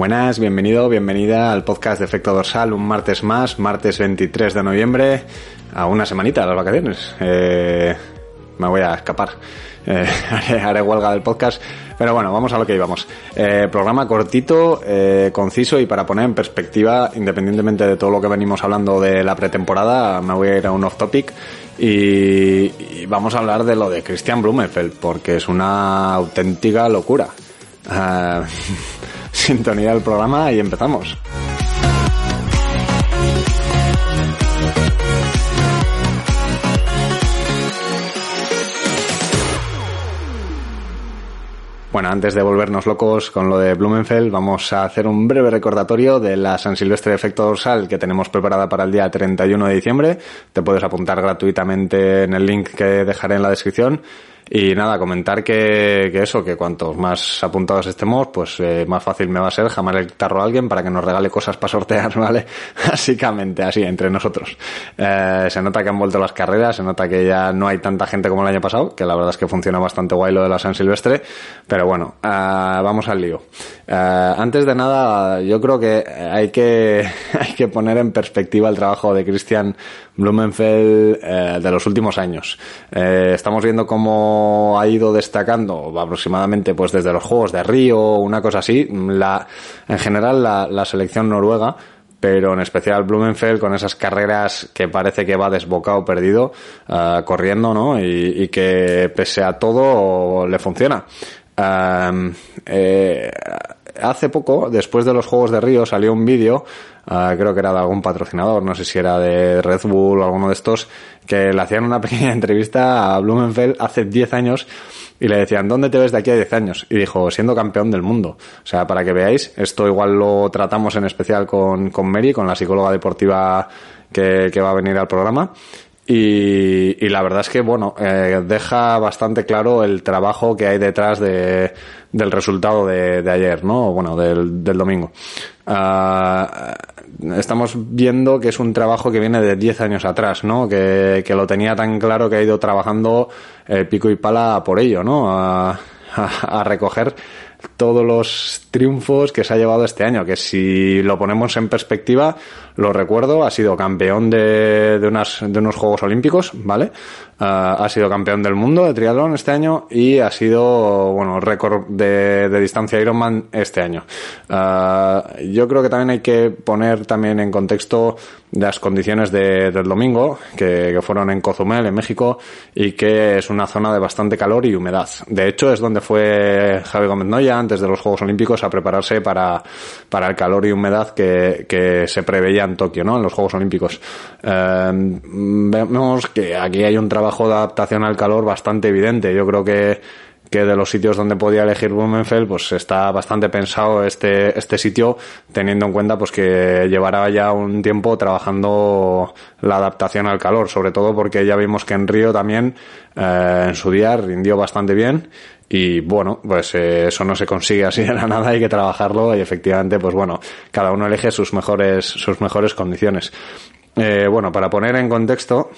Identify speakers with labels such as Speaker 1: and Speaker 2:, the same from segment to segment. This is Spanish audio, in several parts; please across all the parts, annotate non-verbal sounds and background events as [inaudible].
Speaker 1: Buenas, bienvenido, bienvenida al podcast de Efecto Dorsal, un martes más, martes 23 de noviembre, a una semanita de las vacaciones. Eh, me voy a escapar. Eh, [laughs] haré, huelga del podcast. Pero bueno, vamos a lo que íbamos. Eh, programa cortito, eh, conciso y para poner en perspectiva, independientemente de todo lo que venimos hablando de la pretemporada, me voy a ir a un off topic y, vamos a hablar de lo de Christian Blumenfeld, porque es una auténtica locura. Uh, [laughs] [laughs] sintonía del programa y empezamos. Bueno, antes de volvernos locos con lo de Blumenfeld, vamos a hacer un breve recordatorio de la San Silvestre de Efecto Dorsal que tenemos preparada para el día 31 de diciembre. Te puedes apuntar gratuitamente en el link que dejaré en la descripción. Y nada, comentar que, que eso, que cuantos más apuntados estemos, pues eh, más fácil me va a ser jamar el tarro a alguien para que nos regale cosas para sortear, [laughs] ¿vale? Básicamente, así, entre nosotros. Eh, se nota que han vuelto las carreras, se nota que ya no hay tanta gente como el año pasado, que la verdad es que funciona bastante guay lo de la San Silvestre, pero bueno, eh, vamos al lío. Eh, antes de nada, yo creo que hay que, [laughs] hay que poner en perspectiva el trabajo de Christian Blumenfeld eh, de los últimos años. Estamos viendo cómo ha ido destacando aproximadamente pues desde los Juegos de Río, una cosa así, la, en general la, la selección noruega, pero en especial Blumenfeld con esas carreras que parece que va desbocado perdido, uh, corriendo, ¿no? Y, y, que pese a todo le funciona. Uh, eh, hace poco, después de los Juegos de Río, salió un vídeo, uh, creo que era de algún patrocinador, no sé si era de Red Bull o alguno de estos, que le hacían una [laughs] pequeña entrevista a Blumenfeld hace 10 años y le decían, ¿dónde te ves de aquí a 10 años? Y dijo, siendo campeón del mundo. O sea, para que veáis, esto igual lo tratamos en especial con, con Mary, con la psicóloga deportiva que, que va a venir al programa. Y, y, la verdad es que, bueno, eh, deja bastante claro el trabajo que hay detrás de, del resultado de, de ayer, ¿no? Bueno, del, del domingo. Uh, estamos viendo que es un trabajo que viene de 10 años atrás, ¿no? Que, que, lo tenía tan claro que ha ido trabajando eh, pico y pala por ello, ¿no? A, a recoger todos los triunfos que se ha llevado este año, que si lo ponemos en perspectiva, lo recuerdo, ha sido campeón de, de, unas, de unos Juegos Olímpicos, ¿vale? Uh, ha sido campeón del mundo de triatlón este año y ha sido, bueno, récord de, de distancia Ironman este año. Uh, yo creo que también hay que poner también en contexto las condiciones de, del domingo, que, que, fueron en Cozumel, en México, y que es una zona de bastante calor y humedad. De hecho, es donde fue Javi Gómez Noya antes de los Juegos Olímpicos a prepararse para, para el calor y humedad que, que se preveía en Tokio, ¿no? En los Juegos Olímpicos. Eh, vemos que aquí hay un trabajo de adaptación al calor bastante evidente. Yo creo que que de los sitios donde podía elegir Blumenfeld, pues está bastante pensado este, este sitio, teniendo en cuenta pues que llevará ya un tiempo trabajando la adaptación al calor, sobre todo porque ya vimos que en Río también eh, en su día rindió bastante bien y bueno, pues eh, eso no se consigue así de la nada, hay que trabajarlo y efectivamente, pues bueno, cada uno elige sus mejores, sus mejores condiciones. Eh, bueno, para poner en contexto,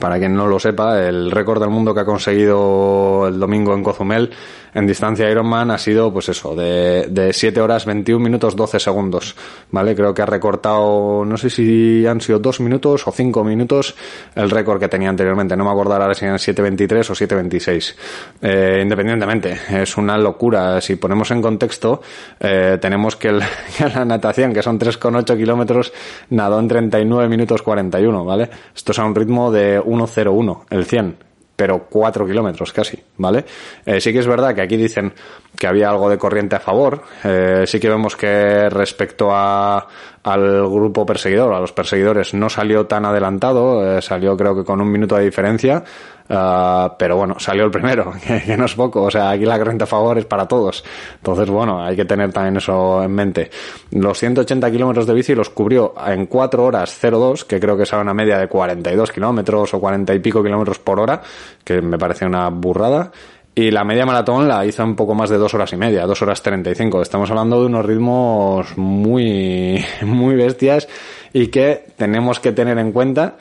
Speaker 1: para quien no lo sepa, el récord del mundo que ha conseguido el domingo en Cozumel en distancia Ironman ha sido, pues eso, de, de 7 horas 21 minutos 12 segundos, ¿vale? Creo que ha recortado, no sé si han sido 2 minutos o 5 minutos el récord que tenía anteriormente. No me acuerdo ahora si eran 7.23 o 7.26. Eh, independientemente, es una locura. Si ponemos en contexto, eh, tenemos que, el, [laughs] que la natación, que son 3,8 kilómetros, nadó en 39 minutos 41, ¿vale? Esto es a un ritmo de 1.01, el 100 pero 4 kilómetros casi, ¿vale? Eh, sí que es verdad que aquí dicen que había algo de corriente a favor. Eh, sí que vemos que respecto a, al grupo perseguidor, a los perseguidores, no salió tan adelantado, eh, salió creo que con un minuto de diferencia. Ah, pero bueno, salió el primero, [laughs] que, no es poco. O sea, aquí la corriente a favor es para todos. Entonces, bueno, hay que tener también eso en mente. Los 180 kilómetros de bici los cubrió en 4 horas 02, que creo que es una media de 42 kilómetros o 40 y pico kilómetros por hora, que me parece una burrada. Y la media maratón la hizo un poco más de dos horas y media, dos horas 35. Estamos hablando de unos ritmos muy, [laughs] muy bestias y que tenemos que tener en cuenta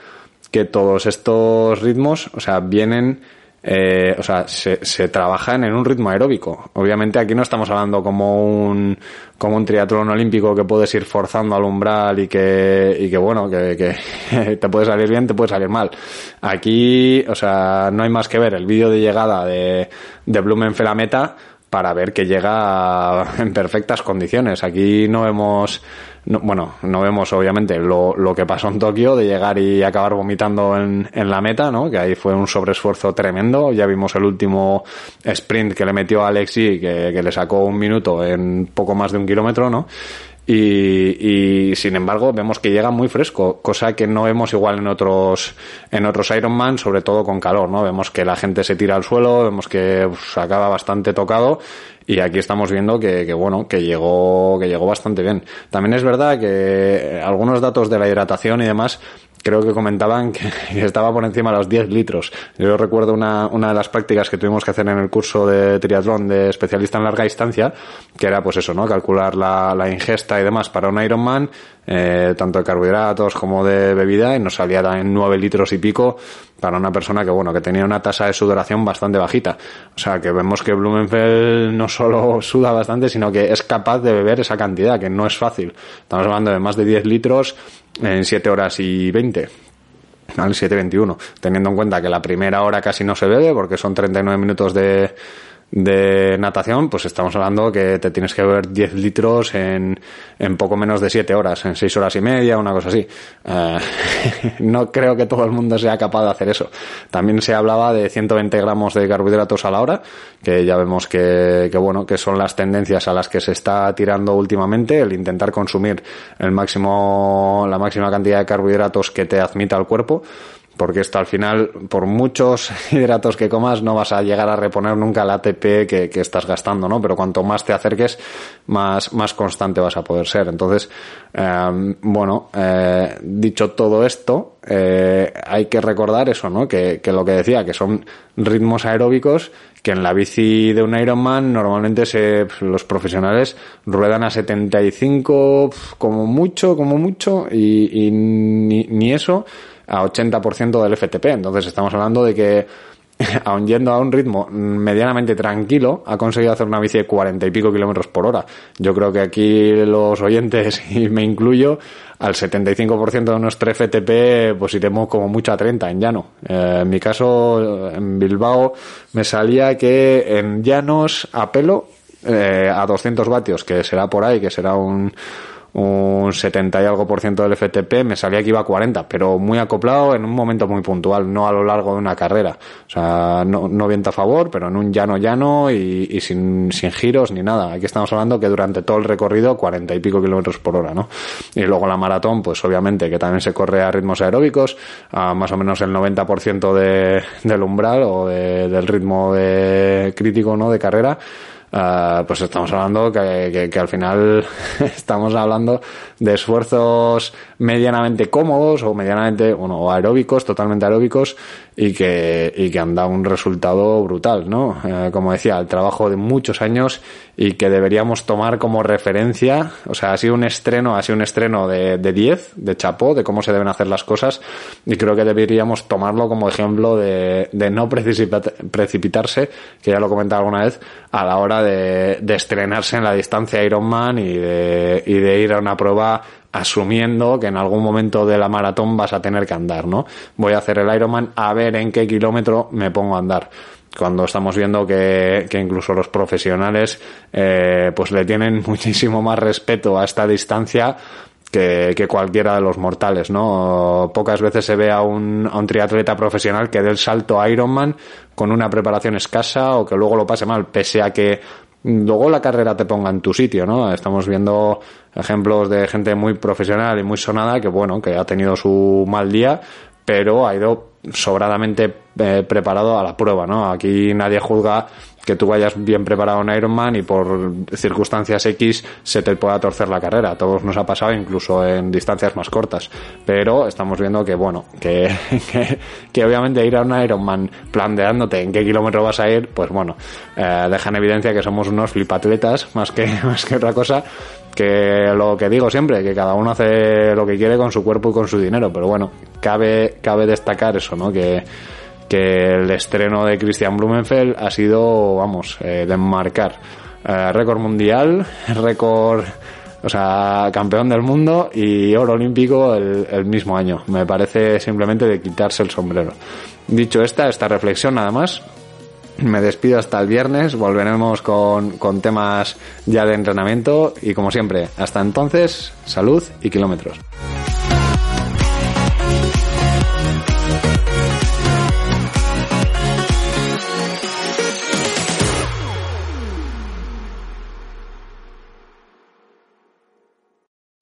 Speaker 1: que todos estos ritmos, o sea, vienen, eh, o sea, se, se, trabajan en un ritmo aeróbico. Obviamente aquí no estamos hablando como un, como un triatlón olímpico que puedes ir forzando al umbral y que, y que bueno, que, que [laughs] te puede salir bien, te puede salir mal. Aquí, o sea, no hay más que ver el vídeo de llegada de, de Blumenfeld a meta para ver que llega en perfectas condiciones. Aquí no vemos no, bueno, no vemos obviamente lo, lo, que pasó en Tokio de llegar y acabar vomitando en, en, la meta, ¿no? Que ahí fue un sobreesfuerzo tremendo. Ya vimos el último sprint que le metió a Alexi, que, que le sacó un minuto en poco más de un kilómetro, ¿no? Y, y, sin embargo vemos que llega muy fresco, cosa que no vemos igual en otros en otros Ironman, sobre todo con calor, ¿no? Vemos que la gente se tira al suelo, vemos que pues, acaba bastante tocado y aquí estamos viendo que, que, bueno, que llegó, que llegó bastante bien. También es verdad que algunos datos de la hidratación y demás creo que comentaban que [laughs] estaba por encima de los 10 litros. Yo recuerdo una, una de las prácticas que tuvimos que hacer en el curso de triatlón de especialista en larga distancia, que era pues eso, ¿no? Calcular la, la ingesta y demás para un Ironman, eh, tanto de carbohidratos como de bebida, y nos salía en 9 litros y pico para una persona que, bueno, que tenía una tasa de sudoración bastante bajita. O sea, que vemos que Blumenfeld no solo [laughs] suda bastante, sino que es capaz de beber esa cantidad, que no es fácil. Estamos hablando de más de 10 litros en 7 horas y 20 al 7.21, teniendo en cuenta que la primera hora casi no se bebe porque son 39 minutos de, de natación, pues estamos hablando que te tienes que beber 10 litros en, en poco menos de 7 horas, en 6 horas y media, una cosa así. Uh, [laughs] no creo que todo el mundo sea capaz de hacer eso. También se hablaba de 120 gramos de carbohidratos a la hora, que ya vemos que, que bueno, que son las tendencias a las que se está tirando últimamente, el intentar consumir el máximo, la máxima cantidad de carbohidratos que te admita el cuerpo porque esto al final, por muchos [laughs] hidratos que comas, no vas a llegar a reponer nunca el ATP que, estás gastando, ¿no? Pero cuanto más te acerques, más, más constante vas a poder ser. Entonces, eh, bueno, eh, dicho todo esto, eh, hay que recordar eso, ¿no? Que, que lo que decía, que son ritmos aeróbicos que en la bici de un Ironman normalmente se, los profesionales ruedan a 75 como mucho, como mucho, y, y ni, ni eso a 80% del FTP. Entonces estamos hablando de que [laughs] aun yendo a un ritmo medianamente tranquilo, ha conseguido hacer una bici de 40 y pico kilómetros por hora. Yo creo que aquí los oyentes, [laughs] y me incluyo, al 75% de nuestro FTP, pues iremos como mucho a 30 en llano. Eh, en mi caso, en Bilbao, me salía que en llanos a pelo, eh, a 200 vatios, que será por ahí, que será un, un 70 y algo por ciento del FTP, me salía que iba a 40, pero muy acoplado en un momento muy puntual, no a lo largo de una carrera. O sea, no, no viento a favor, pero en un llano llano y, y sin, sin giros ni nada. Aquí estamos hablando que durante todo el recorrido 40 y pico kilómetros por hora, ¿no? Y luego la maratón, pues obviamente que también se corre a ritmos aeróbicos, a más o menos el 90% de, del umbral o de, del ritmo de, crítico, ¿no? De carrera. Uh, pues estamos hablando que, que, que, al final [laughs] estamos hablando de esfuerzos medianamente cómodos o medianamente, bueno, o aeróbicos, totalmente aeróbicos y que, y que han dado un resultado brutal, ¿no? Uh, como decía, el trabajo de muchos años y que deberíamos tomar como referencia, o sea, ha sido un estreno, ha sido un estreno de, de 10, de chapó, de cómo se deben hacer las cosas y creo que deberíamos tomarlo como ejemplo de, de no precipitarse, que ya lo comentaba alguna vez, a la hora de, de estrenarse en la distancia Ironman y de, y de ir a una prueba asumiendo que en algún momento de la maratón vas a tener que andar, ¿no? Voy a hacer el Ironman a ver en qué kilómetro me pongo a andar cuando estamos viendo que, que incluso los profesionales eh, pues le tienen [laughs] muchísimo más respeto a esta distancia que, que, cualquiera de los mortales, ¿no? Pocas veces se ve a un, a un triatleta profesional que dé el salto a Ironman con una preparación escasa o que luego lo pase mal, pese a que luego la carrera te ponga en tu sitio, ¿no? Estamos viendo ejemplos de gente muy profesional y muy sonada que, bueno, que ha tenido su mal día, pero ha ido sobradamente eh, preparado a la prueba, ¿no? Aquí nadie juzga que tú vayas bien preparado en Ironman y por circunstancias X se te pueda torcer la carrera. Todos nos ha pasado, incluso en distancias más cortas. Pero estamos viendo que, bueno, [laughs] que, que, obviamente ir a un Ironman planteándote en qué kilómetro vas a ir, pues bueno, eh, deja en evidencia que somos unos flipatletas [laughs] más que, más que otra cosa. Que lo que digo siempre, que cada uno hace lo que quiere con su cuerpo y con su dinero. Pero bueno, cabe, cabe destacar eso, ¿no? Que, que el estreno de Christian Blumenfeld ha sido, vamos, eh, de marcar eh, récord mundial, [laughs] récord, o sea, campeón del mundo y oro olímpico el, mismo año. Me parece simplemente de quitarse el sombrero. Dicho esta, esta reflexión nada más, me despido hasta el viernes, volveremos con, con, temas ya de entrenamiento y como siempre, hasta entonces, salud y kilómetros.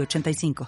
Speaker 2: 85